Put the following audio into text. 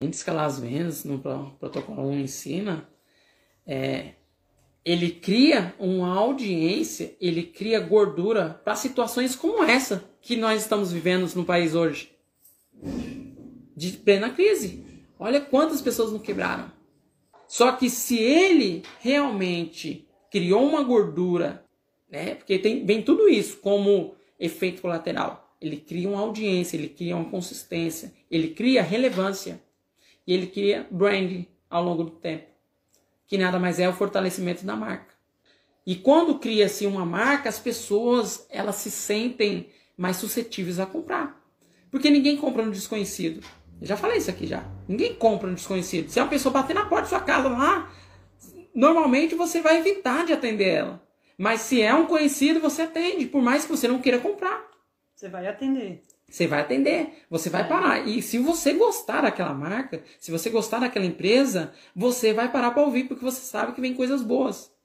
Em escalar as vendas, no protocolo 1 ensina, é, ele cria uma audiência, ele cria gordura para situações como essa que nós estamos vivendo no país hoje. De plena crise. Olha quantas pessoas não quebraram. Só que se ele realmente criou uma gordura, né? Porque tem, vem tudo isso como efeito colateral. Ele cria uma audiência, ele cria uma consistência, ele cria relevância e ele cria brand ao longo do tempo, que nada mais é o fortalecimento da marca. E quando cria-se uma marca, as pessoas elas se sentem mais suscetíveis a comprar, porque ninguém compra no desconhecido. Eu já falei isso aqui já. Ninguém compra no desconhecido. Se é uma pessoa bater na porta da sua casa lá, normalmente você vai evitar de atender ela. Mas se é um conhecido, você atende, por mais que você não queira comprar. Você vai atender. Você vai atender, você vai é. parar. E se você gostar daquela marca, se você gostar daquela empresa, você vai parar para ouvir, porque você sabe que vem coisas boas.